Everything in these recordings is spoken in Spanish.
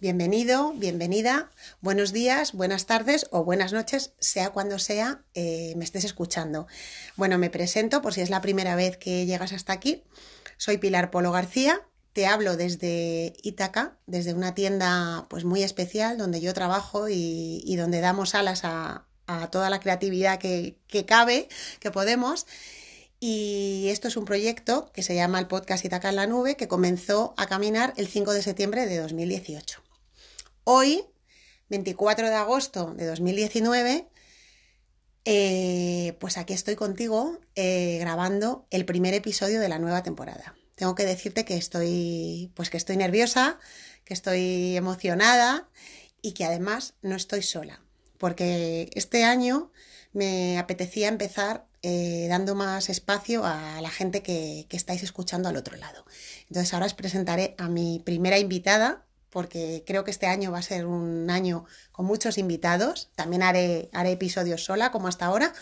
Bienvenido, bienvenida, buenos días, buenas tardes o buenas noches, sea cuando sea eh, me estés escuchando. Bueno, me presento por si es la primera vez que llegas hasta aquí. Soy Pilar Polo García, te hablo desde Ítaca, desde una tienda pues muy especial donde yo trabajo y, donde damos alas a, toda la creatividad que, que cabe, que podemos. Y esto es un proyecto que se llama el podcast Itaca en la Nube, que comenzó a caminar el 5 de septiembre de 2018. Hoy, 24 de agosto de 2019, eh, pues aquí estoy contigo eh, grabando el primer episodio de la nueva temporada. Tengo que decirte que estoy, pues que estoy nerviosa, que estoy emocionada y que además no estoy sola, porque este año me apetecía empezar eh, dando más espacio a la gente que, que estáis escuchando al otro lado. Entonces ahora os presentaré a mi primera invitada, porque creo que este año va a ser un año con muchos invitados. También haré, haré episodios sola, como hasta ahora,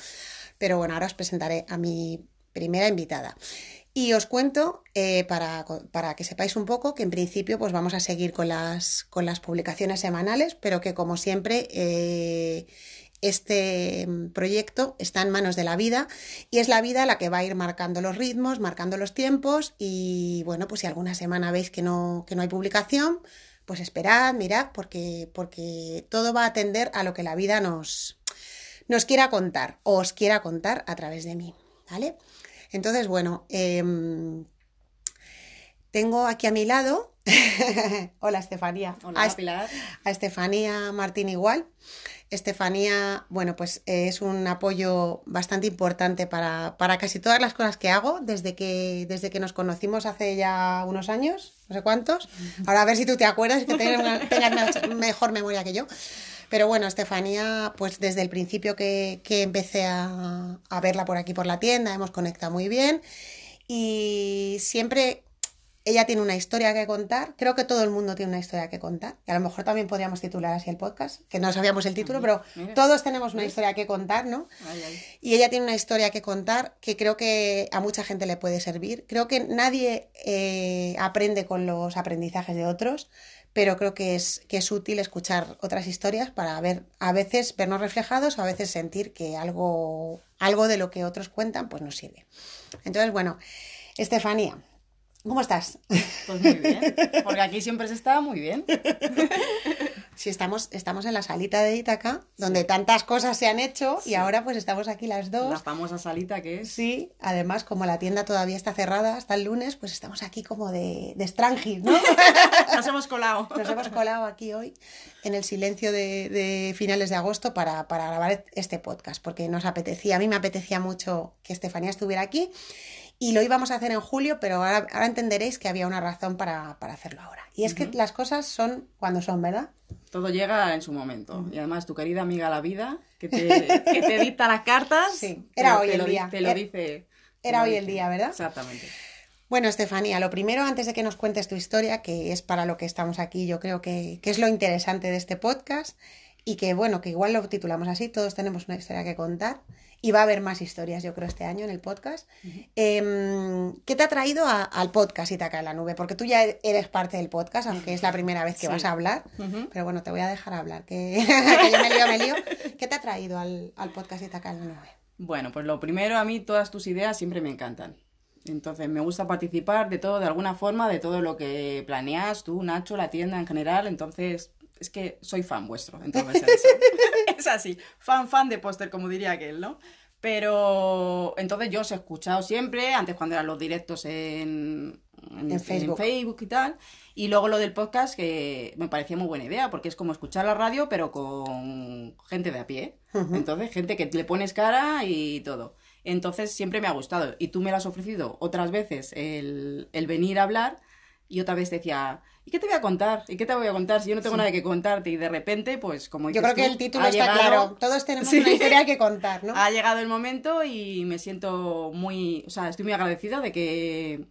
pero bueno, ahora os presentaré a mi primera invitada. Y os cuento, eh, para, que sepáis un poco, que en principio pues vamos a seguir con las, con las publicaciones semanales, pero que como siempre eh, este proyecto está en manos de la vida y es la vida la que va a ir marcando los ritmos, marcando los tiempos y bueno, pues si alguna semana veis que no, que no hay publicación, pues esperad, mirad, porque, porque todo va a atender a lo que la vida nos, nos quiera contar o os quiera contar a través de mí, ¿vale? Entonces, bueno, em, tengo aquí a mi lado, hola Estefanía, hola, a, Pilar. a Estefanía Martín igual. Estefanía, bueno, pues es un apoyo bastante importante para, casi todas las cosas que hago desde que, desde que nos conocimos hace ya unos años, no sé cuántos. Ahora a ver si tú te acuerdas que tengas, mejor memoria que yo. Pero bueno, Estefanía, pues desde el principio que, que empecé a, a verla por aquí por la tienda, hemos conectado muy bien y siempre ella tiene una historia que contar. Creo que todo el mundo tiene una historia que contar. Y a lo mejor también podríamos titular así el podcast, que no sabíamos el título, pero todos tenemos una historia que contar, ¿no? Y ella tiene una historia que contar que creo que a mucha gente le puede servir. Creo que nadie eh, aprende con los aprendizajes de otros, pero creo que es, que es útil escuchar otras historias para ver, a veces vernos reflejados, a veces sentir que algo, algo de lo que otros cuentan pues nos sirve. Entonces, bueno, Estefanía, ¿Cómo estás? Pues muy bien, porque aquí siempre se está muy bien. Sí, estamos, estamos en la salita de Ítaca, donde tantas cosas se han hecho y ahora pues estamos aquí las dos. La famosa salita que es. Sí, además como la tienda todavía está cerrada hasta el lunes, pues estamos aquí como de, de ¿no? Nos hemos colado. Nos hemos colado aquí hoy en el silencio de, finales de agosto para, para grabar este podcast, porque nos apetecía, a mí me apetecía mucho que Estefanía estuviera aquí y lo íbamos a hacer en julio, pero ahora, entenderéis que había una razón para, hacerlo ahora. Y es que las cosas son cuando son, ¿verdad? Todo llega en su momento. Y además tu querida amiga la vida, que te, que te dicta las cartas, sí. era hoy el día. Te lo dice. Era hoy el día, ¿verdad? Exactamente. Bueno, Estefanía, lo primero, antes de que nos cuentes tu historia, que es para lo que estamos aquí, yo creo que, que es lo interesante de este podcast, y que bueno, que igual lo titulamos así, todos tenemos una historia que contar y va a haber más historias, yo creo, este año en el podcast. Em, ¿Qué te ha traído al podcast Itaca en la Nube? Porque tú ya eres parte del podcast, aunque es la primera vez que vas a hablar, pero bueno, te voy a dejar hablar, que, yo me lío, me lío. ¿Qué te ha traído al, al podcast Itaca en la Nube? Bueno, pues lo primero, a mí todas tus ideas siempre me encantan. Entonces, me gusta participar de todo, de alguna forma, de todo lo que planeas tú, Nacho, la tienda en general. Entonces, es que soy fan vuestro, entonces es así, fan fan de póster, como diría aquel, ¿no? Pero entonces yo os he escuchado siempre, antes cuando eran los directos en, en, Facebook. Facebook. y tal, y luego lo del podcast que me parecía muy buena idea, porque es como escuchar la radio, pero con gente de a pie. Entonces, gente que le pones cara y todo. Entonces siempre me ha gustado. Y tú me lo has ofrecido otras veces el, el venir a hablar, y otra vez decía, ¿y qué te voy a contar? ¿Y qué te voy a contar si yo no tengo nada que contarte? Y de repente, pues como Yo creo que el título está claro. Todos tenemos una historia que contar, ¿no? Ha llegado el momento y me siento muy... O sea, estoy muy agradecida de que,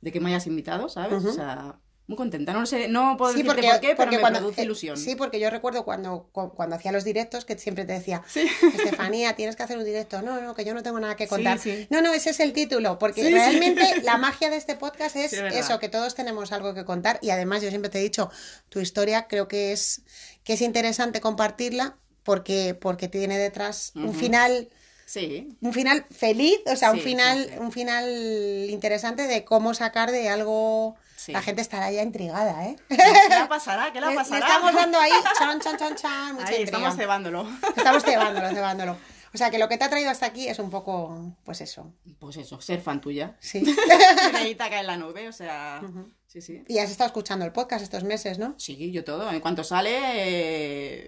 de que me hayas invitado, ¿sabes? O sea, muy contenta. No sé, no puedo Sí, decirte porque, por qué, pero porque me cuando, produce eh, ilusión. sí, porque yo recuerdo cuando, cu- cuando hacía los directos que siempre te decía, Sí. Estefanía, tienes que hacer un directo. No, no, que yo no tengo nada que contar. sí. No, no, ese es el título, porque realmente la magia de este podcast es eso, que todos tenemos algo que contar. Y además, yo siempre te he dicho, tu historia creo que es, que es interesante compartirla porque, porque tiene detrás un final Sí, un final feliz, o sea, un final, sí, sí. un final interesante de cómo sacar de algo. Sí. La gente estará ya intrigada, ¿eh? ¿qué la pasará? ¿Qué la Le- le pasará? estamos dando ahí, chan, chan, chan, chan, mucha Ahí, intriga. estamos cebándolo. Estamos cebándolo, cebándolo. O sea, que lo que te ha traído hasta aquí es un poco, pues eso, Pues eso, ser fan tuya. sí. Estrellita cae en la nube, o sea, sí, sí. Y has estado escuchando el podcast estos meses, ¿no? Sí, yo todo. En cuanto sale,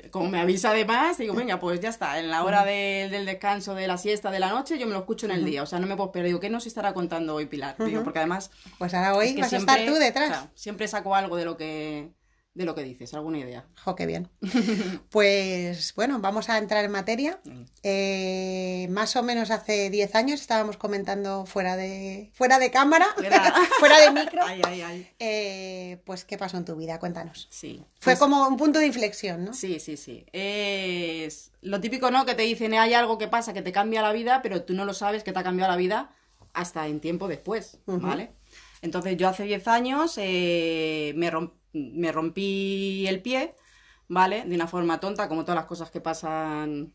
eh, como me avisa además, digo, venga, pues ya está. En la hora de- del descanso, de la siesta, de la noche, yo me lo escucho en el día. O sea, no me puedo perder. Digo, ¿qué nos estará contando hoy Pilar? Digo, porque además Pues ahora hoy es que vas a estar tú detrás. o sea, siempre saco algo de lo que de lo que dices, alguna idea. Jo, qué bien. Pues bueno, vamos a entrar en materia. Eh, más o menos hace 10 años estábamos comentando fuera de, fuera de cámara, Fuera. fuera de micro. Ay, ay, ay. Eh, pues, ¿qué pasó en tu vida? Cuéntanos. Sí. Fue Pues- como un punto de inflexión, ¿no? Sí, sí, sí. Es lo típico, ¿no? Que te dicen, hay algo que pasa que te cambia la vida, pero tú no lo sabes que te ha cambiado la vida hasta en tiempo después, ¿vale? Entonces yo hace 10 años eh, me, rom- me rompí el pie, ¿vale? De una forma tonta, como todas las cosas que pasan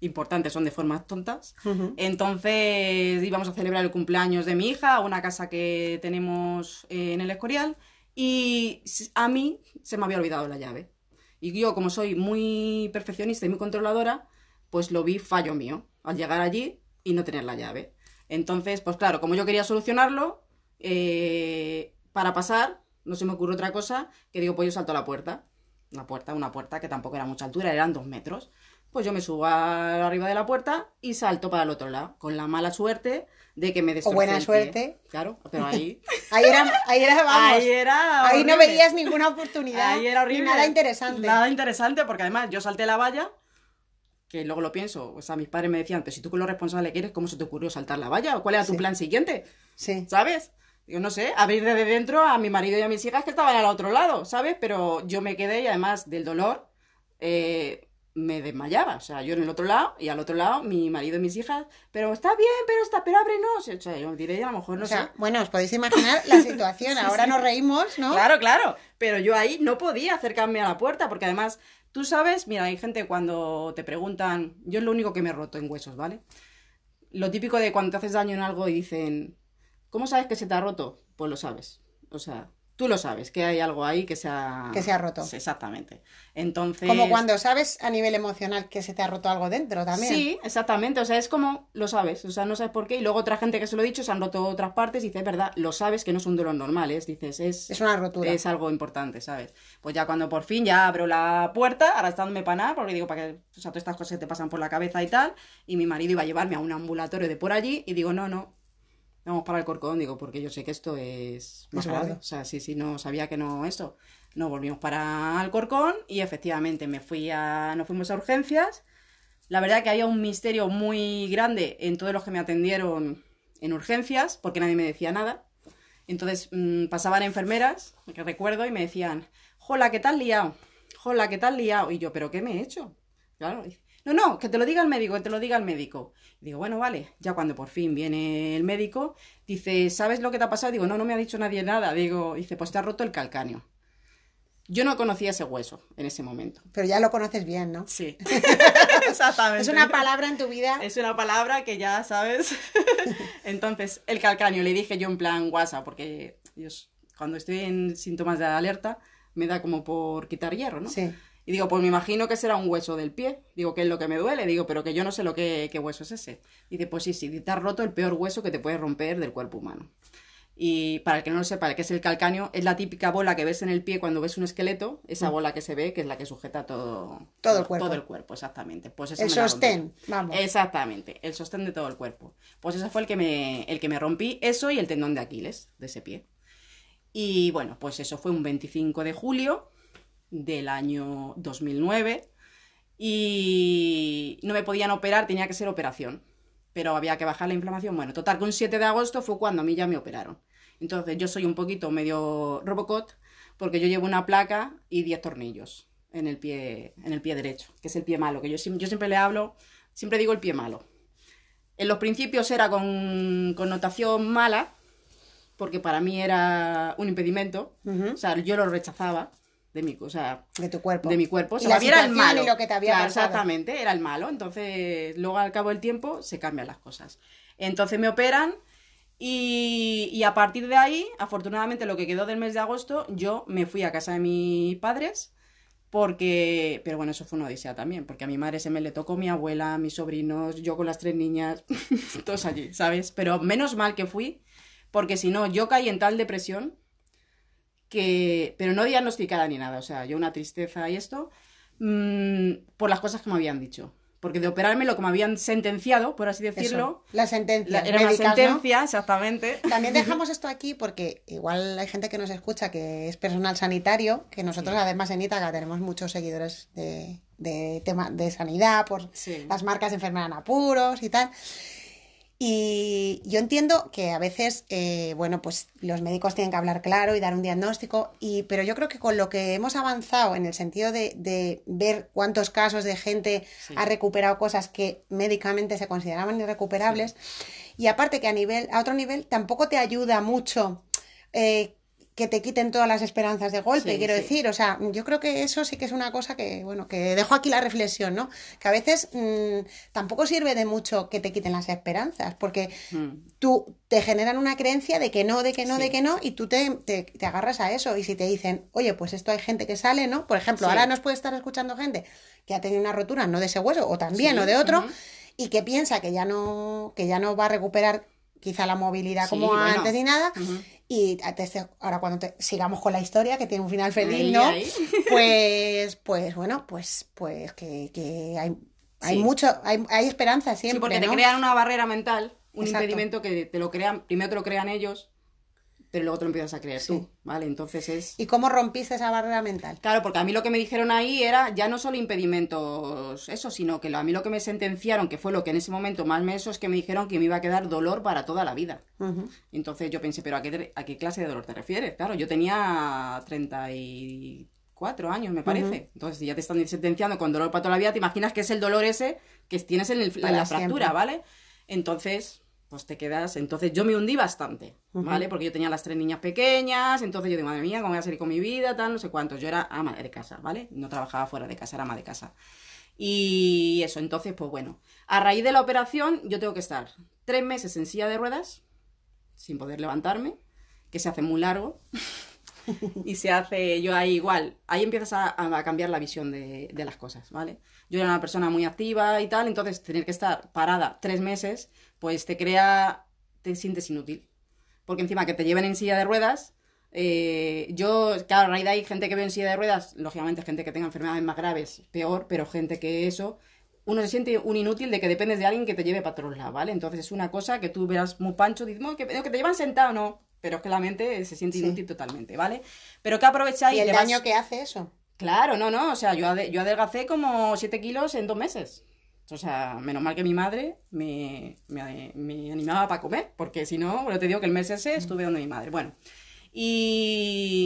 importantes son de formas tontas. Entonces íbamos a celebrar el cumpleaños de mi hija a una casa que tenemos eh, en el Escorial y a mí se me había olvidado la llave. Y yo, como soy muy perfeccionista y muy controladora, pues lo vi fallo mío al llegar allí y no tener la llave. Entonces, pues claro, como yo quería solucionarlo, eh, para pasar, no se me ocurre otra cosa que digo, pues yo salto a la puerta. Una puerta, una puerta que tampoco era mucha altura, eran dos metros. Pues yo me subo a- arriba de la puerta y salto para el otro lado, con la mala suerte de que me destrocé buena el pie. suerte. Claro, pero ahí... Ahí era, ahí era, vamos. Ahí era ahí no veías ninguna oportunidad. Ahí era horrible. Ni nada interesante. Nada interesante, porque además yo salté la valla, que luego lo pienso, o sea, mis padres me decían, pero si tú con lo responsable que eres, ¿cómo se te ocurrió saltar la valla? ¿O cuál era tu Sí. plan siguiente? Sí. ¿Sabes? Yo no sé, abrir desde dentro a mi marido y a mis hijas que estaban al otro lado, ¿sabes? Pero yo me quedé y además del dolor eh, me desmayaba. O sea, yo en el otro lado y al otro lado mi marido y mis hijas, pero está bien, pero está, pero ábrenos. O sea, yo diré, a lo mejor no o sea, sé. bueno, os podéis imaginar la situación. Ahora nos reímos, ¿no? Claro, claro. Pero yo ahí no podía acercarme a la puerta porque además, tú sabes, mira, hay gente cuando te preguntan, yo es lo único que me he roto en huesos, ¿vale? Lo típico de cuando te haces daño en algo y dicen, ¿cómo sabes que se te ha roto? Pues lo sabes. O sea, tú lo sabes, que hay algo ahí que se ha... Que se ha roto. Sí, exactamente. Entonces... Como cuando sabes a nivel emocional que se te ha roto algo dentro también. Sí, exactamente. O sea, es como lo sabes. O sea, no sabes por qué. Y luego otra gente que se lo he dicho se han roto otras partes y dice, es verdad, lo sabes que no es un dolor normal. Es, dices, es, Es una rotura. es algo importante, ¿sabes? Pues ya cuando por fin ya abro la puerta, arrastrándome para nada, porque digo, para que, o sea, todas estas cosas que te pasan por la cabeza y tal. Y mi marido iba a llevarme a un ambulatorio de por allí y digo, no, no. Vamos para el corcón, digo, porque yo sé que esto es más grave. O sea, sí, sí, no sabía que no esto. Nos volvimos para Alcorcón y efectivamente me fui a, nos fuimos a urgencias. La verdad que había un misterio muy grande en todos los que me atendieron en urgencias, porque nadie me decía nada. Entonces mm, pasaban enfermeras, que recuerdo, y me decían, jola, ¿qué tal liado? Jola, ¿qué tal liado? Y yo, ¿pero qué me he hecho? Claro, no, no, que te lo diga el médico, que te lo diga el médico. Y digo, bueno, vale, ya cuando por fin viene el médico, dice, ¿sabes lo que te ha pasado? Digo, no, no me ha dicho nadie nada. Digo, dice, pues te ha roto el calcáneo. Yo no conocía ese hueso en ese momento. Pero ya lo conoces bien, ¿no? Sí, exactamente. Es una palabra en tu vida. Es una palabra que ya sabes. Entonces, el calcáneo, le dije yo en plan WhatsApp, porque Dios, cuando estoy en síntomas de alerta, me da como por quitar hierro, ¿no? Sí. Y digo, pues me imagino que será un hueso del pie. Digo, ¿qué es lo que me duele? Digo, pero que yo no sé lo que, qué hueso es ese. Dice, pues sí, sí, te has roto el peor hueso que te puede romper del cuerpo humano. Y para el que no lo sepa, ¿qué es el calcáneo? Es la típica bola que ves en el pie cuando ves un esqueleto, esa bola que se ve, que es la que sujeta todo, Mm. Todo el cuerpo. Todo el cuerpo, exactamente. Pues eso El sostén, vamos. Exactamente, el sostén de todo el cuerpo. Pues ese fue el que me, el que me rompí, eso y el tendón de Aquiles, de ese pie. Y bueno, pues eso fue un 25 de julio del año 2009 y no me podían operar, tenía que ser operación, pero había que bajar la inflamación. Bueno, total, que un 7 de agosto fue cuando a mí ya me operaron. Entonces yo soy un poquito medio Robocop, porque yo llevo una placa y 10 tornillos en el pie, en el pie derecho, que es el pie malo, que yo, yo siempre le hablo, siempre digo el pie malo. En los principios era con connotación mala, porque para mí era un impedimento, o sea, yo lo rechazaba de mi, o sea, de tu cuerpo. De mi cuerpo. O sea, Y era el malo. y lo que te había Claro. Exactamente, era el malo. Entonces, luego al cabo del tiempo se cambian las cosas. Entonces me operan y, y a partir de ahí, afortunadamente lo que quedó del mes de agosto, yo me fui a casa de mis padres porque, pero bueno, eso fue una odisea también, porque a mi madre se me le tocó mi abuela, mis sobrinos, yo con las tres niñas, todos allí, ¿sabes? Pero menos mal que fui, porque si no, yo caí en tal depresión que, pero no diagnosticada ni nada, o sea, yo una tristeza y esto, mm, por las cosas que me habían dicho. Porque de operarme lo que me habían sentenciado, por así decirlo, Eso, la sentencia. la- era una sentencia, exactamente. También dejamos esto aquí porque igual hay gente que nos escucha que es personal sanitario, que nosotros además en Ítaca tenemos muchos seguidores de, de tema de sanidad por Sí. las marcas de enfermedad en apuros y tal. Y yo entiendo que a veces, eh, bueno, pues los médicos tienen que hablar claro y dar un diagnóstico, y, pero yo creo que con lo que hemos avanzado en el sentido de, de ver cuántos casos de gente Sí. ha recuperado cosas que médicamente se consideraban irrecuperables, y aparte que a nivel, a otro nivel, tampoco te ayuda mucho eh, que te quiten todas las esperanzas de golpe, Sí, quiero sí. decir. O sea, yo creo que eso sí que es una cosa que, bueno, que dejo aquí la reflexión, ¿no? Que a veces mm, tampoco sirve de mucho que te quiten las esperanzas, porque Mm. tú te generan una creencia de que no, de que no, Sí. de que no, y tú te, te, te agarras a eso. Y si te dicen, oye, pues esto hay gente que sale, ¿no? Por ejemplo, ahora nos puede estar escuchando gente que ha tenido una rotura, no de ese hueso, o también, o de otro, y que piensa que ya no, que ya no va a recuperar quizá la movilidad como bueno. antes ni nada. Y ahora cuando te- sigamos con la historia, que tiene un final feliz, Ahí, ¿no? ahí. Pues, pues bueno, pues, pues que, que hay, hay Sí. mucho, hay, hay esperanza siempre, Sí, porque te crean una barrera mental, un Exacto. impedimento que te lo crean, primero te lo crean ellos, pero luego te lo empiezas a creer Sí. tú, ¿vale? Entonces es... ¿Y cómo rompiste esa barrera mental? Claro, porque a mí lo que me dijeron ahí era ya no solo impedimentos, eso, sino que lo- a mí lo que me sentenciaron, que fue lo que en ese momento más me eso, es que me dijeron que me iba a quedar dolor para toda la vida. Entonces yo pensé, ¿pero a qué, a qué clase de dolor te refieres? Claro, yo tenía 34 años, me parece. Entonces, si ya te están sentenciando con dolor para toda la vida, te imaginas que es el dolor ese que tienes en, el- en la siempre. fractura, ¿vale? Entonces, pues te quedas. Entonces, yo me hundí bastante, ¿vale? Porque yo tenía las tres niñas pequeñas, entonces yo digo, madre mía, ¿cómo voy a salir con mi vida? Tal, no sé cuántos. Yo era ama de casa, ¿vale? No trabajaba fuera de casa, era ama de casa. Y eso, entonces, pues bueno, a raíz de la operación, yo tengo que estar tres meses en silla de ruedas, sin poder levantarme, que se hace muy largo. y se hace, yo ahí igual, ahí empiezas a, a cambiar la visión de, de las cosas, ¿vale? Yo era una persona muy activa y tal, entonces tener que estar parada tres meses, pues te crea, te sientes inútil. Porque encima que te lleven en silla de ruedas, eh, yo, claro, a raíz de ahí, gente que ve en silla de ruedas, lógicamente gente que tenga enfermedades más graves, peor, pero gente que eso, uno se siente un inútil de que dependes de alguien que te lleve para todos lados, ¿vale? Entonces es una cosa que tú verás muy pancho, dices, "No, que, que te llevan sentado, no, pero es que la mente se siente Sí. inútil totalmente, ¿vale? Pero que aprovecháis Y el le vas- daño que hace eso. Claro, no, no, o sea, yo, yo adelgacé como 7 kilos en dos meses. O sea, menos mal que mi madre me, me, me animaba para comer, porque si no, bueno, te digo que el mes ese estuve donde mi madre. Bueno,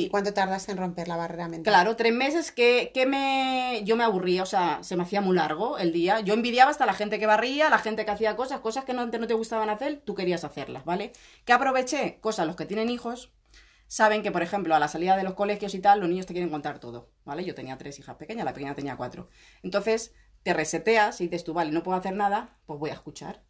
¿Y y cuánto tardaste en romper la barrera mental? claro, tres meses que, que me, yo me aburría, o sea, se me hacía muy largo el día. Yo envidiaba hasta la gente que barría, la gente que hacía cosas, cosas que no, te- no te gustaban hacer, tú querías hacerlas, ¿vale? Que aproveché, cosas, los que tienen hijos, saben que, por ejemplo, a la salida de los colegios y tal, los niños te quieren contar todo, ¿vale? Yo tenía tres hijas pequeñas, la pequeña tenía cuatro. Entonces, te reseteas y dices tú, vale, no puedo hacer nada, pues voy a escuchar,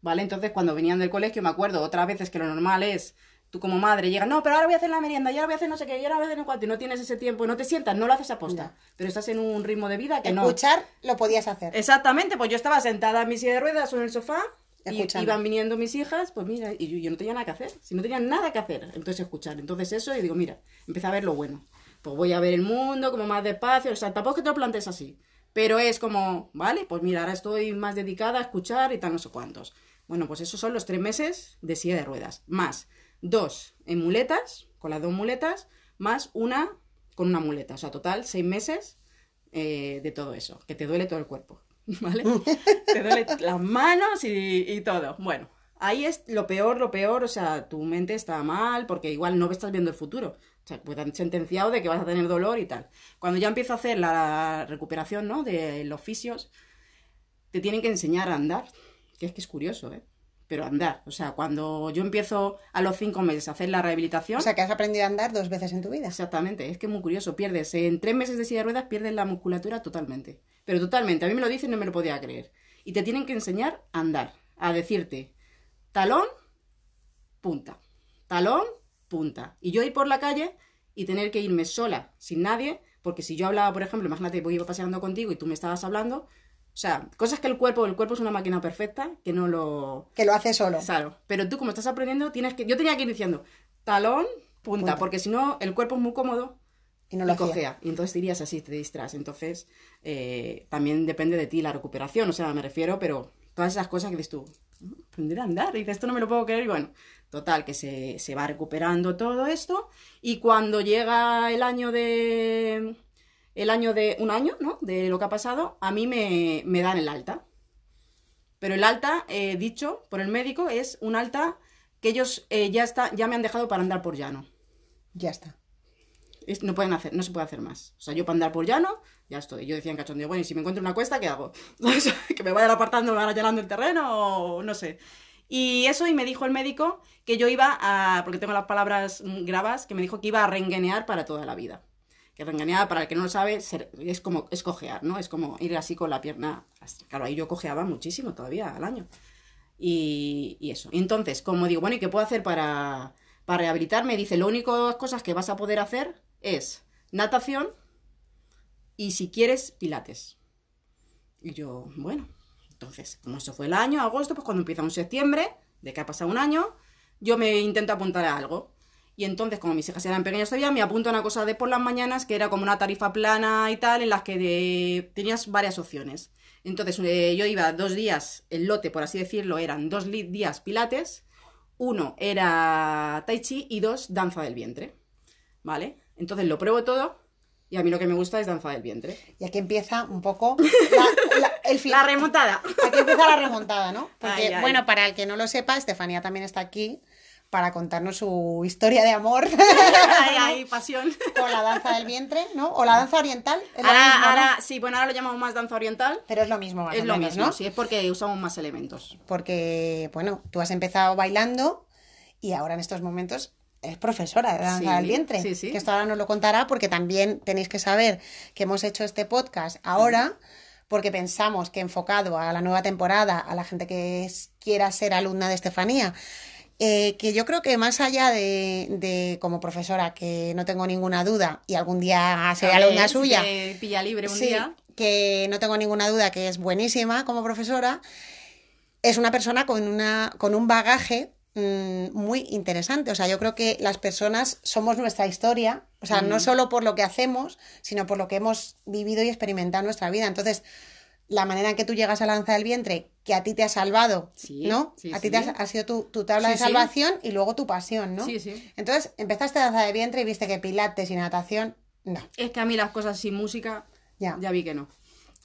¿vale? Entonces, cuando venían del colegio, me acuerdo otras veces que lo normal es, tú como madre llegas, no, pero ahora voy a hacer la merienda, y ahora voy a hacer no sé qué, y ahora voy a hacer no cuánto, y no tienes ese tiempo, y no te sientas, no lo haces aposta, pero estás en un ritmo de vida que no. Escuchar lo podías hacer. Exactamente, pues yo estaba sentada en mi silla de ruedas o en el sofá y Escuchando. iban viniendo mis hijas, pues mira, y yo, yo no tenía nada que hacer, si no tenía nada que hacer, entonces escuchar, entonces eso y digo, mira, empecé a ver lo bueno, pues voy a ver el mundo como más despacio, o sea, tampoco es que te lo plantees así, pero es como, vale, pues mira, ahora estoy más dedicada a escuchar y tal, no sé cuántos. Bueno, pues esos son los tres meses de silla de ruedas, más dos en muletas, con las dos muletas, más una con una muleta, o sea, total, seis meses eh, de todo eso, que te duele todo el cuerpo, ¿vale? te duele las manos y, y todo. Bueno, ahí es lo peor, lo peor, o sea, tu mente está mal porque igual no estás viendo el futuro. O sea, pues te han sentenciado de que vas a tener dolor y tal. Cuando ya empiezo a hacer la recuperación, ¿no? De los fisios, te tienen que enseñar a andar. Que es que es curioso, ¿eh? Pero andar. O sea, cuando yo empiezo a los cinco meses a hacer la rehabilitación. O sea, que has aprendido a andar dos veces en tu vida. Exactamente, es que es muy curioso. Pierdes, en tres meses de silla de ruedas, pierdes la musculatura totalmente. Pero totalmente. A mí me lo dicen y no me lo podía creer. Y te tienen que enseñar a andar. A decirte, talón, punta. Talón, punta. Y yo ir por la calle y tener que irme sola, sin nadie, porque si yo hablaba, por ejemplo, imagínate, voy iba paseando contigo y tú me estabas hablando, o sea, cosas que el cuerpo, el cuerpo es una máquina perfecta, que no lo... Que lo hace solo. Claro, pero tú como estás aprendiendo, tienes que... Yo tenía que ir diciendo, talón, punta, Punta. porque si no, el cuerpo es muy cómodo Y no lo y cojea. Y entonces dirías así, te distras. Entonces, eh, también depende de ti la recuperación, o sea, me refiero, pero todas esas cosas que dices tú, "Mm, aprender a andar, y dices, esto no me lo puedo creer, y bueno, total, que se, se va recuperando todo esto, y cuando llega el año de... El año de... Un año, ¿no? De lo que ha pasado, a mí me, me dan el alta. Pero el alta, dicho por el médico, es un alta que ellos eh, ya, está, ya me han dejado para andar por llano. Ya está. No pueden hacer, no se puede hacer más. O sea, yo para andar por llano, ya estoy. Yo decía en cachondeo, bueno, y si me encuentro una cuesta, ¿qué hago? Que me vayan apartando, me van allanando el terreno o no sé. Y eso, y me dijo el médico que yo iba a, porque tengo las palabras mm, grabas, que me dijo que iba a renguenear para toda la vida. Que renguenear, para el que no lo sabe, es como, es cojear, ¿no? Es como ir así con la pierna. Claro, ahí yo cojeaba muchísimo todavía al año. Y, eso. Y entonces, como digo, bueno, ¿y qué puedo hacer para, para rehabilitarme? Dice, lo único cosas que vas a poder hacer es natación y si quieres, pilates. Y yo, bueno, entonces, como eso fue el año, agosto, pues cuando empieza un septiembre, de que ha pasado un año, yo me intento apuntar a algo. Y entonces, como mis hijas eran pequeñas todavía, me apunto a una cosa de por las mañanas, que era como una tarifa plana y tal, en las que tenías varias opciones. Entonces, eh, yo iba dos días, el lote, por así decirlo, eran dos días pilates, uno era tai chi y dos danza del vientre. ¿Vale? Entonces lo pruebo todo y a mí lo que me gusta es danza del vientre. Y aquí empieza un poco la- la- el fin. La remontada. Aquí empieza la remontada, ¿no? Porque, Ay, ay. bueno, para el que no lo sepa, Estefanía también está aquí para contarnos su historia de amor ay, ay, pasión. con la danza del vientre, ¿no? O la danza oriental. Es Ahora, mismo, ¿no? ahora, sí, bueno, ahora lo llamamos más danza oriental. Pero es lo mismo, más Es o lo menos, mismo, ¿no? sí, es porque usamos más elementos. Porque, bueno, tú has empezado bailando y ahora en estos momentos eres profesora de danza Sí, del vientre. sí, sí. Que esto ahora nos lo contará porque también tenéis que saber que hemos hecho este podcast ahora porque pensamos que enfocado a la nueva temporada, a la gente que es- quiera ser alumna de Estefanía, eh, que yo creo que más allá de, de como profesora, que no tengo ninguna duda, y algún día seré alumna suya, pilla libre un día. que no tengo ninguna duda que es buenísima como profesora, es una persona con, una, con un bagaje mm, muy interesante. O sea, yo creo que las personas somos nuestra historia, o sea, no solo por lo que hacemos, sino por lo que hemos vivido y experimentado en nuestra vida. Entonces, la manera en que tú llegas a la danza del vientre, que a ti te ha salvado, Sí, ¿no? sí, a ti sí. te ha, ha sido tu, tu tabla de salvación y luego tu pasión, ¿no? Sí, sí. Entonces, empezaste danza de vientre y viste que pilates y natación, no. Es que a mí las cosas sin música, Ya. ya vi que no.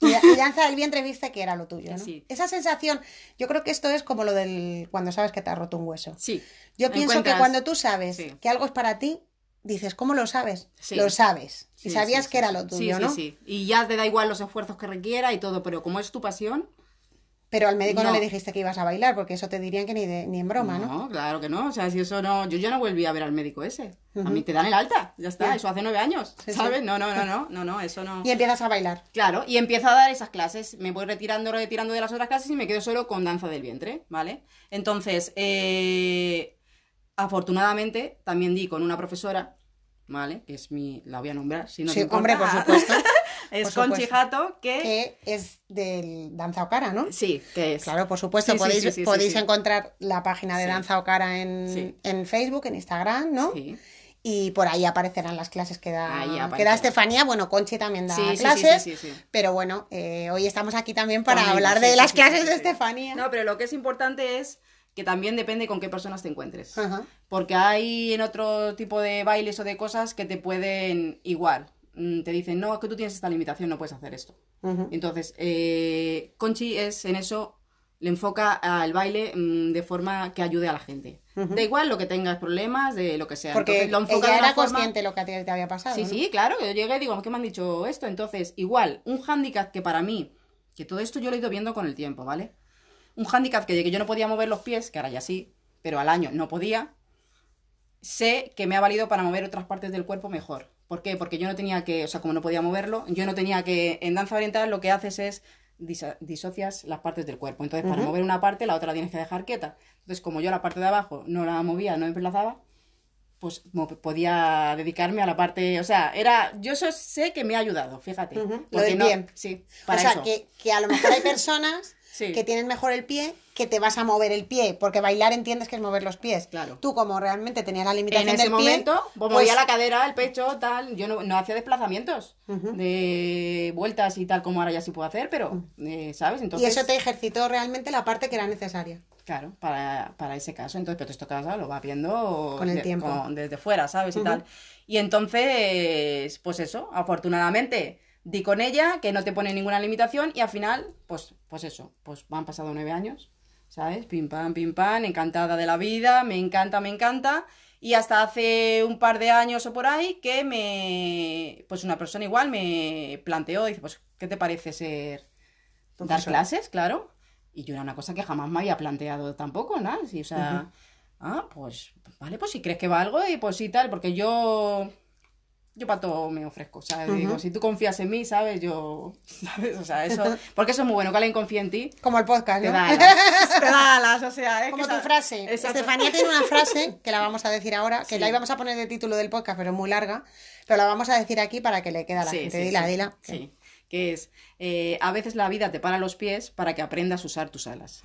Y, danza del vientre viste que era lo tuyo, ¿no? Sí. Esa sensación, yo creo que esto es como lo del cuando sabes que te has roto un hueso. Sí. Yo pienso Encuentras- que cuando tú sabes Sí. que algo es para ti, dices, ¿cómo lo sabes? Sí. Lo sabes. y sabías que era lo tuyo, sí, ¿no? Sí, sí. Y ya te da igual los esfuerzos que requiera y todo, pero como es tu pasión, Pero al médico no. No. le dijiste que ibas a bailar, porque eso te dirían que ni, de- ni en broma, ¿no? No, claro que no. O sea, si eso no. Yo ya no volví a ver al médico ese. A mí te dan el alta. Ya está. Eso hace nueve años. Sí, sí. ¿Sabes? No, no, no, no. No, no, eso no. Y empiezas a bailar. Claro, y empiezo a dar esas clases. Me voy retirando, retirando de las otras clases y me quedo solo con danza del vientre, ¿vale? Entonces, eh, afortunadamente, también di con una profesora, ¿vale? Que es mi. La voy a nombrar, si no sí, te hombre, por supuesto. es Conchi. Jato, que. que es del Danza Ocara, ¿no? Sí, que es. Claro, por supuesto, Sí, podéis, sí, sí, sí, podéis encontrar la página de. Danza Ocara en, en Facebook, en Instagram, ¿no? Sí. Y por ahí aparecerán las clases que da, que da. Estefanía. Bueno, Conchi también da Sí, clases. sí, sí, sí. Pero bueno, eh, hoy estamos aquí también para hablar de las clases de. Estefanía. No, pero lo que es importante es que también depende con qué personas te encuentres. Ajá. Porque hay en otro tipo de bailes o de cosas que te pueden igual. Mm, Te dicen, no, es que tú tienes esta limitación, no puedes hacer esto. Entonces, eh, Conchi es en eso le enfoca al baile mm, de forma que ayude a la gente. Da igual lo que tengas problemas, de lo que sea. Porque Entonces, lo enfoca ella de una era forma- consciente de lo que te había pasado. Sí, ¿no? sí, claro, yo llegué y digo, ¿qué me han dicho esto? Entonces, igual, un hándicap que para mí, que todo esto yo lo he ido viendo con el tiempo, ¿vale? Un hándicap que de que yo no podía mover los pies, que ahora ya sí, pero al año no podía, sé que me ha valido para mover otras partes del cuerpo mejor. ¿Por qué? Porque yo no tenía que, o sea, como no podía moverlo, yo no tenía que, en danza oriental lo que haces es disa- disocias las partes del cuerpo. Entonces, para mover una parte, la otra la tienes que dejar quieta. Entonces, como yo la parte de abajo no la movía, no me desplazaba, pues podía dedicarme a la parte, o sea, era, yo eso sé que me ha ayudado, fíjate. Lo porque del no- pie. Sí, O para sea, eso. que, que a lo mejor hay personas Sí. que tienen mejor el pie, que te vas a mover el pie, porque bailar entiendes que es mover los pies. Claro. Tú, como realmente tenías la limitación En ese del pie, momento, pues, pues, movía la cadera, el pecho, tal. Yo no, no hacía desplazamientos de vueltas y tal como ahora ya sí puedo hacer, pero, eh, ¿sabes? y Entonces, eso te ejercitó realmente la parte que era necesaria. Claro, para, para ese caso. Entonces, pero esto casa lo va viendo Con el de- tiempo. con- desde fuera, ¿sabes? Y tal. Y entonces, pues eso, afortunadamente di con ella, que no te pone ninguna limitación, y al final, pues, pues eso, pues han pasado nueve años, ¿sabes? Pim pam, pim pam, encantada de la vida, me encanta, me encanta. Y hasta hace un par de años o por ahí que me. Pues una persona igual me planteó, dice, pues, ¿qué te parece ser. dar clases, claro? Y yo era una cosa que jamás me había planteado tampoco, ¿no? Sí, o sea, ah, pues, vale, pues si crees que valgo y pues sí, tal, porque yo. Yo para todo me ofrezco, ¿sabes? Digo, si tú confías en mí, ¿sabes? Yo, ¿sabes? O sea, eso. Porque eso es muy bueno, que alguien confíe en ti. Como el podcast, Te da alas, te da alas, o sea, es Como que tu frase. Exacto. Estefanía tiene una frase que la vamos a decir ahora, que Sí. la íbamos a poner de título del podcast, pero es muy larga. Pero la vamos a decir aquí para que le quede a la Sí, gente. sí, dila, dila. Sí, que es, eh, a veces la vida te para los pies para que aprendas a usar tus alas.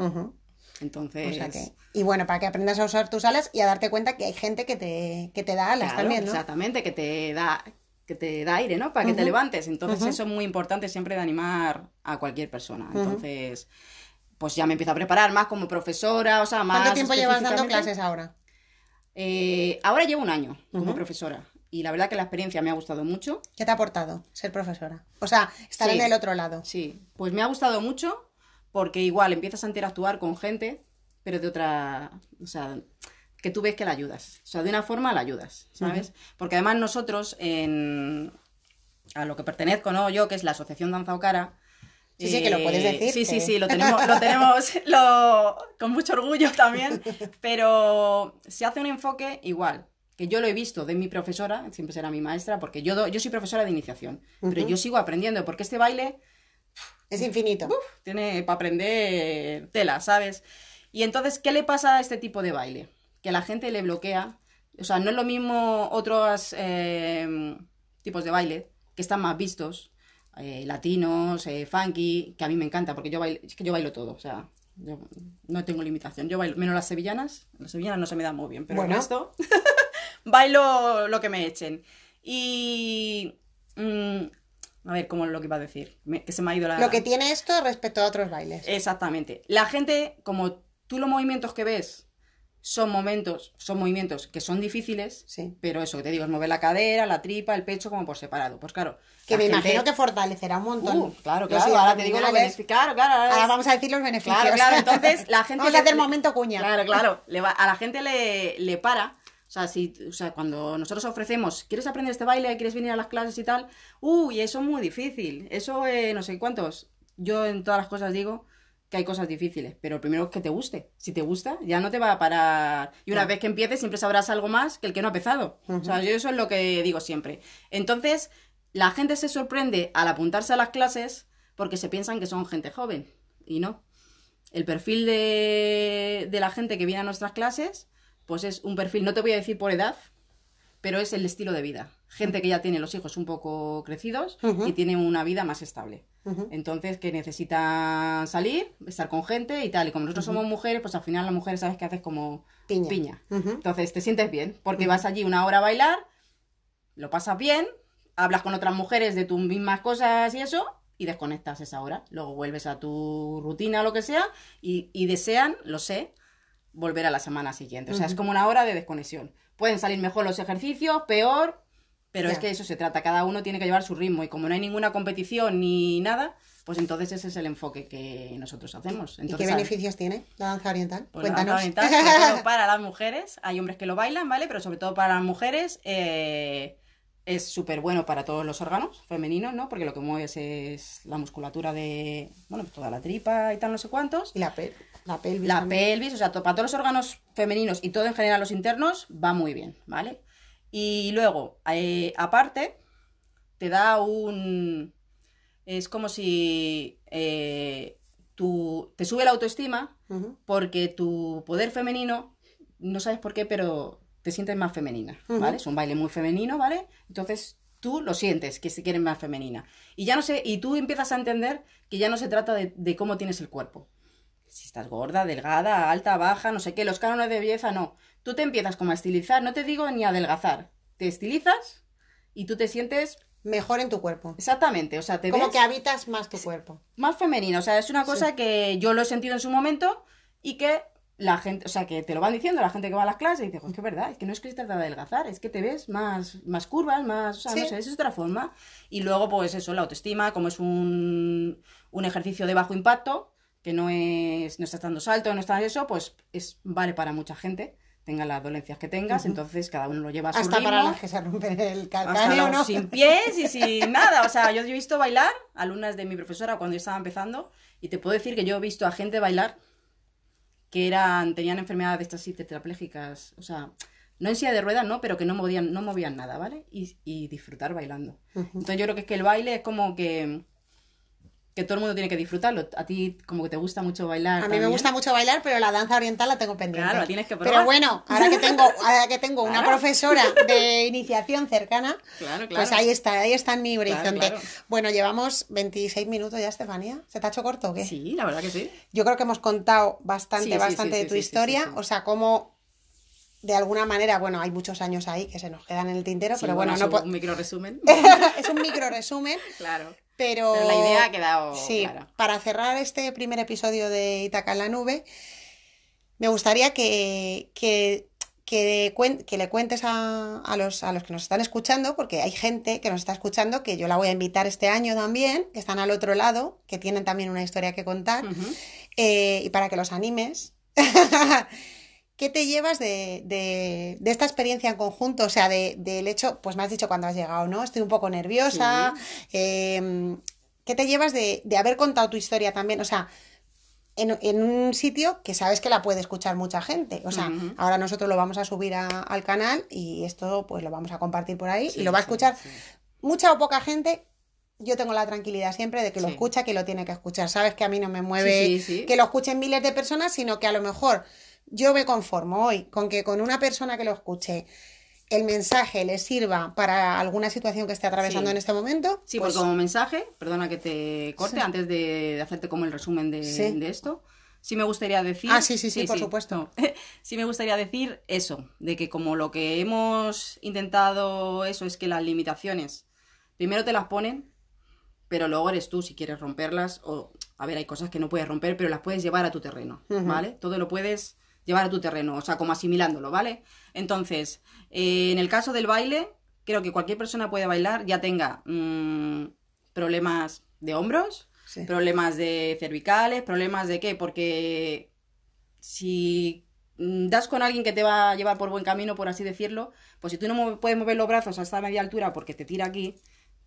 Entonces, O sea que- y bueno, para que aprendas a usar tus alas y a darte cuenta que hay gente que te, que te da alas Claro, también, ¿no? Exactamente, que te da que te da aire, ¿no? Para que te levantes. Entonces, eso es muy importante siempre de animar a cualquier persona. Entonces, pues ya me empiezo a preparar más como profesora, o sea, más ¿Cuánto tiempo llevas dando clases ahora? Eh, ahora llevo un año como profesora. Y la verdad que la experiencia me ha gustado mucho. ¿Qué te ha aportado ser profesora? O sea, estar Sí. en el otro lado. Sí, pues me ha gustado mucho porque igual empiezas a interactuar con gente, pero de otra, o sea, que tú ves que la ayudas. O sea, de una forma la ayudas, ¿sabes? Porque además nosotros, en, a lo que pertenezco, ¿no? Yo, que es la Asociación Danza Ocara. Sí, sí, que lo puedes decir, Sí, sí, que- sí, lo tenemos, lo tenemos lo- con mucho orgullo también. Pero se hace un enfoque igual, que yo lo he visto de mi profesora, siempre será mi maestra, porque yo, do- yo soy profesora de iniciación, pero yo sigo aprendiendo, porque este baile Es infinito. tiene para aprender tela, ¿sabes? Y entonces, ¿qué le pasa a este tipo de baile? Que la gente le bloquea. O sea, no es lo mismo otros eh, tipos de baile que están más vistos, eh, latinos, eh, funky, que a mí me encanta, porque yo bailo, es que yo bailo todo, o sea, yo no tengo limitación. Yo bailo, menos las sevillanas, las sevillanas no se me dan muy bien, pero Bueno. el resto bailo lo que me echen. Y... mm, a ver, ¿cómo es lo que iba a decir? Me- que se me ha ido la... Lo que tiene esto respecto a otros bailes. Exactamente. La gente, como tú los movimientos que ves son momentos, son movimientos que son difíciles, Sí. pero eso que te digo es mover la cadera, la tripa, el pecho como por separado. Pues claro. Que me gente- imagino que fortalecerá un montón. Uh, claro, claro. Ahora te digo los beneficios. Claro, claro. ahora Ahora es- vamos a decir los beneficios. Claro, claro. Entonces, la gente. Vamos le- a hacer momento cuña. Claro, claro. Le va- a la gente le, le para. O sea, si, o sea, cuando nosotros ofrecemos, ¿quieres aprender este baile? ¿Quieres venir a las clases y tal? Uy, eso es muy difícil. Eso, eh, no sé cuántos. Yo en todas las cosas digo que hay cosas difíciles, pero primero es que te guste. Si te gusta, ya no te va a parar. Y una vez que empieces, siempre sabrás algo más que el que no ha empezado. O sea, yo eso es lo que digo siempre. Entonces, la gente se sorprende al apuntarse a las clases porque se piensan que son gente joven. Y no. El perfil de, de la gente que viene a nuestras clases, pues es un perfil, no te voy a decir por edad, pero es el estilo de vida. Gente que ya tiene los hijos un poco crecidos y tiene una vida más estable. Entonces, que necesitan salir, estar con gente y tal. Y como nosotros somos mujeres, pues al final la mujer sabes que haces como Piña. Entonces, te sientes bien, porque vas allí una hora a bailar, lo pasas bien, hablas con otras mujeres de tus mismas cosas y eso, y desconectas esa hora. Luego vuelves a tu rutina o lo que sea, y, y desean, lo sé, volver a la semana siguiente. O sea, es como una hora de desconexión. Pueden salir mejor los ejercicios, peor, Pero es que eso se trata, cada uno tiene que llevar su ritmo y como no hay ninguna competición ni nada, pues entonces ese es el enfoque que nosotros hacemos. ¿Y qué ¿sabes? beneficios tiene la danza oriental? Pues la Cuéntanos. danza oriental, sobre todo para las mujeres, hay hombres que lo bailan, ¿vale? Pero sobre todo para las mujeres eh, es súper bueno para todos los órganos femeninos, ¿no? Porque lo que mueves es la musculatura de, bueno, pues toda la tripa y tal, no sé cuántos. Y la, pel- la pelvis. La también. pelvis, o sea, para todos los órganos femeninos y todo en general los internos, va muy bien, ¿vale? Y luego, eh, aparte, te da un... Es como si eh, tu- te sube la autoestima porque tu poder femenino, no sabes por qué, pero te sientes más femenina, ¿vale? Es un baile muy femenino, ¿vale? Entonces tú lo sientes, que se quieres más femenina. Y ya no sé, y tú empiezas a entender que ya no se trata de, de cómo tienes el cuerpo. Si estás gorda, delgada, alta, baja, no sé qué, los cánones de belleza, no. Tú te empiezas como a estilizar, no te digo ni adelgazar. Te estilizas y tú te sientes Mejor en tu cuerpo. exactamente, o sea, te Como ves que habitas más tu cuerpo. más femenina. O sea, es una cosa que yo lo he sentido en su momento y que la gente, o sea, que te lo van diciendo la gente que va a las clases y dice, "Jo, es que es verdad, es que no es que trata de adelgazar, es que te ves más, más curvas, más, o sea, Sí. no sé, es otra forma. Y luego, pues eso, la autoestima, como es un, un ejercicio de bajo impacto, que no es, no estás dando salto, no estás eso, pues es, vale para mucha gente, tenga las dolencias que tengas, entonces cada uno lo lleva a su Hasta ritmo. para las que se rompen el calcáneo, ¿no? sin pies y sin nada. O sea, yo, yo he visto bailar alumnas de mi profesora cuando yo estaba empezando y te puedo decir que yo he visto a gente bailar que eran tenían enfermedades de estas así tetraplégicas, o sea, no en silla de ruedas, no, pero que no movían, no movían nada, ¿vale? Y, y disfrutar bailando. Entonces yo creo que es que el baile es como que que todo el mundo tiene que disfrutarlo. A ti como que te gusta mucho bailar. A mí me gusta mucho bailar, pero la danza oriental la tengo pendiente. Claro, la tienes que Pero probar. bueno, ahora que tengo, ahora que tengo una profesora de iniciación cercana, Claro, claro. pues ahí está, ahí está en mi horizonte. Bueno, llevamos 26 minutos ya, Estefanía. ¿Se te ha hecho corto o qué? Sí, la verdad que sí. Yo creo que hemos contado bastante, Sí, bastante sí, de tu historia. O sea, cómo de alguna manera, bueno, hay muchos años ahí que se nos quedan en el tintero, Sí, pero bueno, no eso, po- un micro resumen. es un micro resumen. claro. Pero, Pero la idea ha quedado Sí, clara. para cerrar este primer episodio de Itaca en la nube, me gustaría que, que, que, cuen- que le cuentes a, a los, a los que nos están escuchando, porque hay gente que nos está escuchando, que yo la voy a invitar este año también, que están al otro lado, que tienen también una historia que contar, eh, y para que los animes. ¿Qué te llevas de, de- de esta experiencia en conjunto? O sea, de- del hecho, pues me has dicho cuando has llegado, ¿no? Estoy un poco nerviosa. eh, ¿Qué te llevas de, haber contado tu historia también? O sea, en, en un sitio que sabes que la puede escuchar mucha gente. O sea, ahora nosotros lo vamos a subir a- al canal y esto pues lo vamos a compartir por ahí Sí, y lo va a escuchar sí. mucha o poca gente. Yo tengo la tranquilidad siempre de que lo Sí. escucha, que lo tiene que escuchar. Sabes que a mí no me mueve Sí, sí, sí. que lo escuchen miles de personas, sino que a lo mejor yo me conformo hoy con que con una persona que lo escuche el mensaje le sirva para alguna situación que esté atravesando Sí. en este momento. Sí, pues, porque como mensaje, perdona que te corte Sí. antes de, de hacerte como el resumen de, Sí. de esto. Sí me gustaría decir... Ah, sí, sí, sí, por supuesto. no. sí me gustaría decir eso, de que como lo que hemos intentado eso es que las limitaciones primero te las ponen, pero luego eres tú si quieres romperlas o... A ver, hay cosas que no puedes romper, pero las puedes llevar a tu terreno. ¿vale? Todo lo puedes llevar a tu terreno, o sea, como asimilándolo, ¿vale? Entonces, eh, en el caso del baile, creo que cualquier persona puede bailar, ya tenga mm, problemas de hombros, Sí. problemas de cervicales, problemas de qué, porque si das con alguien que te va a llevar por buen camino, por así decirlo, pues si tú no puedes mover los brazos hasta media altura porque te tira aquí,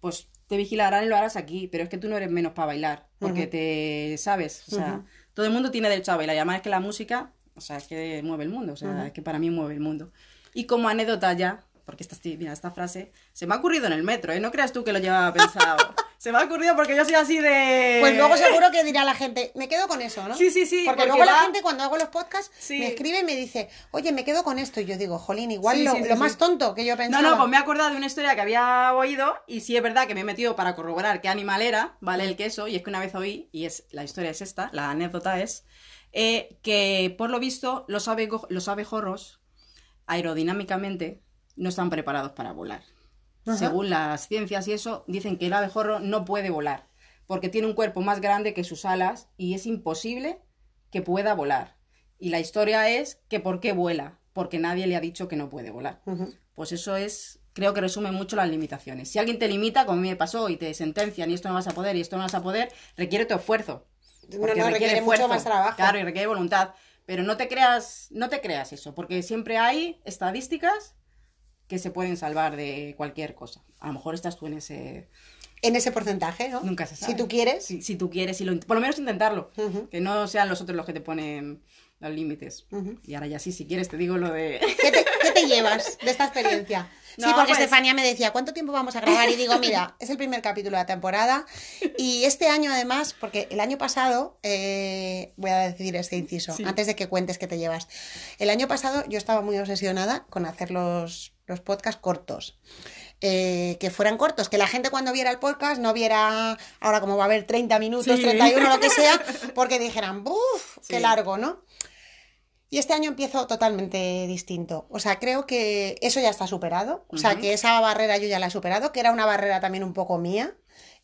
pues te vigilarán y lo harás aquí, pero es que tú no eres menos para bailar, porque te sabes, o sea, todo el mundo tiene derecho a bailar, y además es que la música, o sea, es que mueve el mundo, o sea, Ujú. es que para mí mueve el mundo. Y como anécdota ya, porque esta, mira, esta frase se me ha ocurrido en el metro, ¿eh? No creas tú que lo llevaba pensado. se me ha ocurrido porque yo soy así de... Pues luego seguro que dirá la gente, me quedo con eso, ¿no? Sí, sí, sí, Porque, porque luego la va- gente cuando hago los podcasts Sí. me escribe y me dice, oye, me quedo con esto. Y yo digo, jolín, igual Sí, lo, sí, lo más tonto que yo No, pensaba. no, pues me he acordado de una historia que había oído y sí es verdad que me he metido para corroborar qué animal era, ¿vale? El queso, y es que una vez oí, y es la historia es esta, la anécdota es, eh, que por lo visto los, los abejorros aerodinámicamente no están preparados para volar. Ajá. Según las ciencias y eso, dicen que el abejorro no puede volar, porque tiene un cuerpo más grande que sus alas y es imposible que pueda volar. Y la historia es que ¿por qué vuela? Porque nadie le ha dicho que no puede volar. Pues eso es creo que resume mucho las limitaciones. Si alguien te limita, como a mí me pasó, y te sentencian y esto no vas a poder y esto no vas a poder, requiere tu esfuerzo. No, no, requiere mucho más trabajo. Claro, y requiere voluntad. Pero no te creas, no te creas eso, porque siempre hay estadísticas que se pueden salvar de cualquier cosa. A lo mejor estás tú en ese... En ese porcentaje, ¿no? Nunca se sabe. Si tú quieres. Si, si tú quieres, y lo, por lo menos intentarlo. Que no sean los otros los que te ponen los límites. Y ahora ya sí, si quieres, te digo lo de... ¿Qué te, qué te llevas de esta experiencia? Sí, porque pues- Estefanía me decía, ¿cuánto tiempo vamos a grabar? Y digo, mira, es el primer capítulo de la temporada. Y este año, además, porque el año pasado, eh, voy a decir este inciso, Sí. antes de que cuentes qué te llevas. El año pasado yo estaba muy obsesionada con hacer los, los podcasts cortos. Eh, que fueran cortos, que la gente cuando viera el podcast no viera ahora como va a haber 30 minutos, Sí. 31, lo que sea, porque dijeran, ¡buf! ¡Qué Sí. largo, ¿no? Y este año empiezo totalmente distinto. O sea, creo que eso ya está superado. O sea, que esa barrera yo ya la he superado, que era una barrera también un poco mía.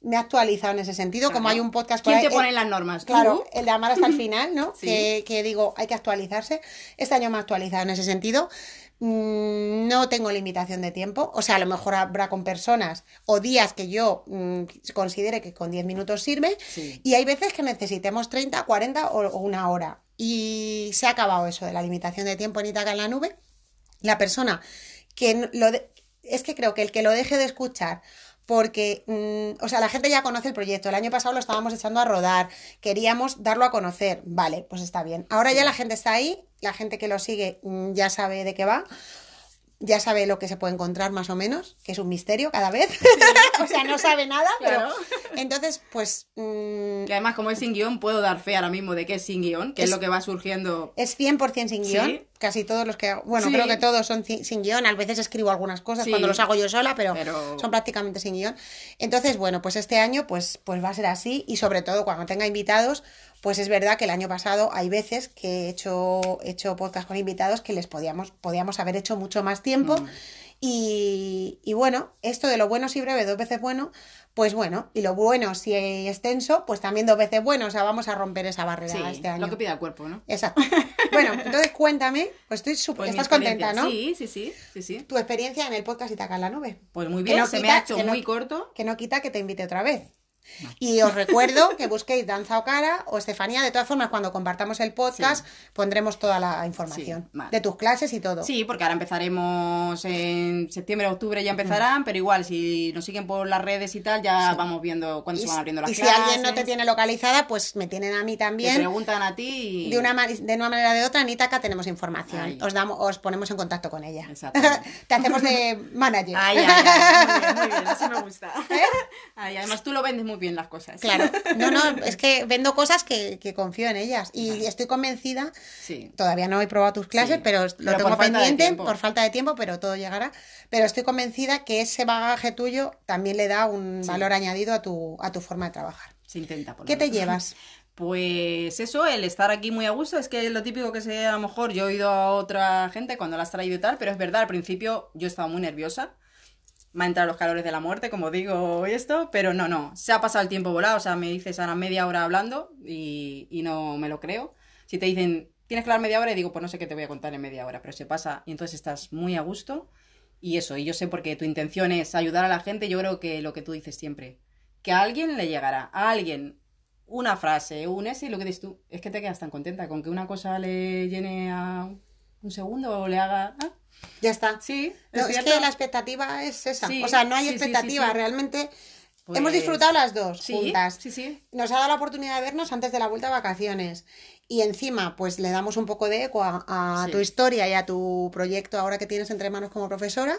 Me he actualizado en ese sentido. Como hay un podcast por ¿Quién ahí. te el- pone las normas? ¿Tú? Claro, el de amar hasta el final, ¿no? Sí. Que, que digo, hay que actualizarse. Este año me he actualizado en ese sentido. Mm, No tengo limitación de tiempo. O sea, a lo mejor habrá con personas o días que yo mm, considere que con 10 minutos sirve. Sí. Y hay veces que necesitemos 30, 40 o, o una hora. Y se ha acabado eso de la limitación de tiempo en Itaca en la nube. La persona que lo de- es que creo que el que lo deje de escuchar porque, mm, o sea, la gente ya conoce el proyecto. El año pasado lo estábamos echando a rodar, queríamos darlo a conocer. Vale, pues está bien. Ahora ya la gente está ahí, la gente que lo sigue mm, ya sabe de qué va, ya sabe lo que se puede encontrar más o menos, que es un misterio cada vez. o sea, no sabe nada, Claro. pero entonces, pues mm, Que además, como es sin guion, puedo dar fe ahora mismo de que es sin guion, que es, Es- lo que va surgiendo. Es 100% sin guion. Sí. Casi todos los que. Bueno, Sí. creo que todos son sin guion. A veces escribo algunas cosas cuando los hago yo sola, pero, Pero- son prácticamente sin guion. Entonces, bueno, pues este año pues, pues va a ser así. Y sobre todo cuando tenga invitados, pues es verdad que el año pasado hay veces que he hecho, he hecho podcast con invitados que les podíamos, podíamos haber hecho mucho más tiempo. Mm. Y, y bueno, esto de lo bueno si breve, dos veces bueno, pues bueno, y lo bueno si extenso, pues también dos veces bueno, o sea, vamos a romper esa barrera Sí, este año. lo que pida el cuerpo, ¿no? Exacto. Bueno, entonces cuéntame, pues estoy súper, Pues estás contenta. ¿no? Sí, sí, sí, sí, sí. Tu experiencia en el podcast Itaca en la nube. Pues muy bien, no se me ha hecho no- muy corto. Que no quita que te invite otra vez. Y os recuerdo que busquéis Danza o Cara o Estefanía. De todas formas, cuando compartamos el podcast, pondremos toda la información Sí, de tus clases y todo. Sí, porque ahora empezaremos en septiembre, octubre ya empezarán, pero igual si nos siguen por las redes y tal, ya vamos viendo cuándo Y, se van abriendo las y si clases. alguien no te tiene localizada, pues me tienen a mí Te también. preguntan a ti y... De una, de una manera o de otra, en Itaca tenemos información. Os, damos, os ponemos en contacto con ella. Te hacemos de manager. Ay, ay, ay, muy bien, muy bien, así me gusta. Ay, además tú lo vendes muy bien las cosas. Claro, no, no, es que vendo cosas que, que confío en ellas y estoy convencida, Sí. todavía no he probado tus clases, Sí, pero lo pero tengo pendiente por falta de tiempo, pero todo llegará. Pero estoy convencida que ese bagaje tuyo también le da un Sí. valor añadido a tu, a tu forma de trabajar. Se intenta. por ¿Qué te llevas? Pues eso, el estar aquí muy a gusto, es que lo típico que sé, a lo mejor yo he oído a otra gente cuando la has traído y tal, pero es verdad, al principio yo estaba muy nerviosa. Me han entrado los calores de la muerte, como digo esto, pero no, no, se ha pasado el tiempo volado, o sea, me dices ahora media hora hablando y, y no me lo creo. Si te dicen, tienes que hablar media hora, y digo, pues no sé qué te voy a contar en media hora, pero se pasa y entonces estás muy a gusto y eso, y yo sé porque tu intención es ayudar a la gente, yo creo que lo que tú dices siempre, que a alguien le llegará, a alguien una frase, un ese, y lo que dices tú, es que te quedas tan contenta con que una cosa le llene a un segundo o le haga... ah, Ya está. sí, No, es que la expectativa es esa. Sí, o sea, no hay sí, expectativa, sí. realmente Pues- hemos disfrutado las dos juntas. sí, sí. Nos ha dado la oportunidad de vernos antes de la vuelta a vacaciones. Y encima, pues le damos un poco de eco a, tu historia y a tu proyecto ahora que tienes entre manos como profesora.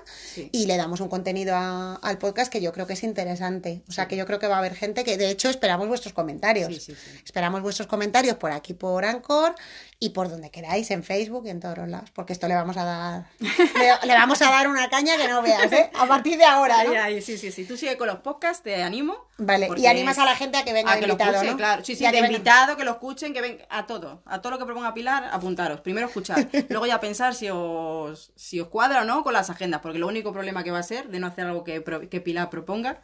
Y le damos un contenido a- al podcast que yo creo que es interesante. O sea, que yo creo que va a haber gente que, de hecho, esperamos vuestros comentarios. Esperamos vuestros comentarios por aquí, por Anchor y por donde queráis, en Facebook y en todos los lados. Porque esto le vamos a dar. le, le vamos a dar una caña que no veas, ¿eh? A partir de ahora, ¿no? Ay, ay, sí, sí, sí. Tú sigue con los podcasts, te animo. Vale, y animas a la gente a que venga a que lo invitado, escuche, ¿no? claro. Sí, sí, de que venga- invitado, que lo escuchen, que ven a todo. A todo lo que proponga Pilar, apuntaros. Primero escuchar. Luego ya pensar si os, si os cuadra o no con las agendas. Porque lo único problema que va a ser de no hacer algo que, que Pilar proponga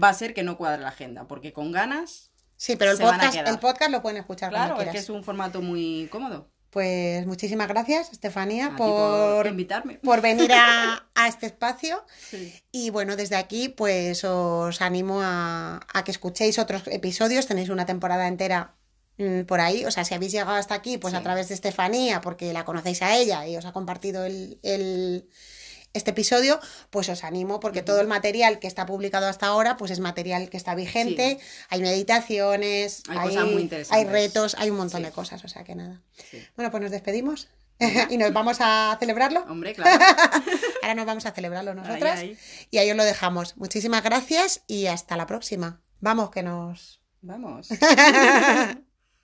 va a ser que no cuadre la agenda. Porque con ganas, Sí, pero el podcast, el podcast lo pueden escuchar claro, cuando es que es un formato muy cómodo. Pues muchísimas gracias, Estefanía, A por invitarme. por venir a, a este espacio. Sí. Y bueno, desde aquí, pues os animo a, a que escuchéis otros episodios. Tenéis una temporada entera mm, por ahí. O sea, si habéis llegado hasta aquí, pues a través de Estefanía, porque la conocéis a ella y os ha compartido el, el- este episodio, pues os animo, porque todo el material que está publicado hasta ahora, pues es material que está vigente. Hay meditaciones, Hay cosas muy hay interesantes. retos, hay un montón Sí. de cosas. O sea que nada. Sí. Bueno, pues nos despedimos y nos vamos a celebrarlo. Hombre, claro. Ahora nos vamos a celebrarlo nosotras. Y ahí os lo dejamos. Muchísimas gracias y hasta la próxima. Vamos, que nos... Vamos.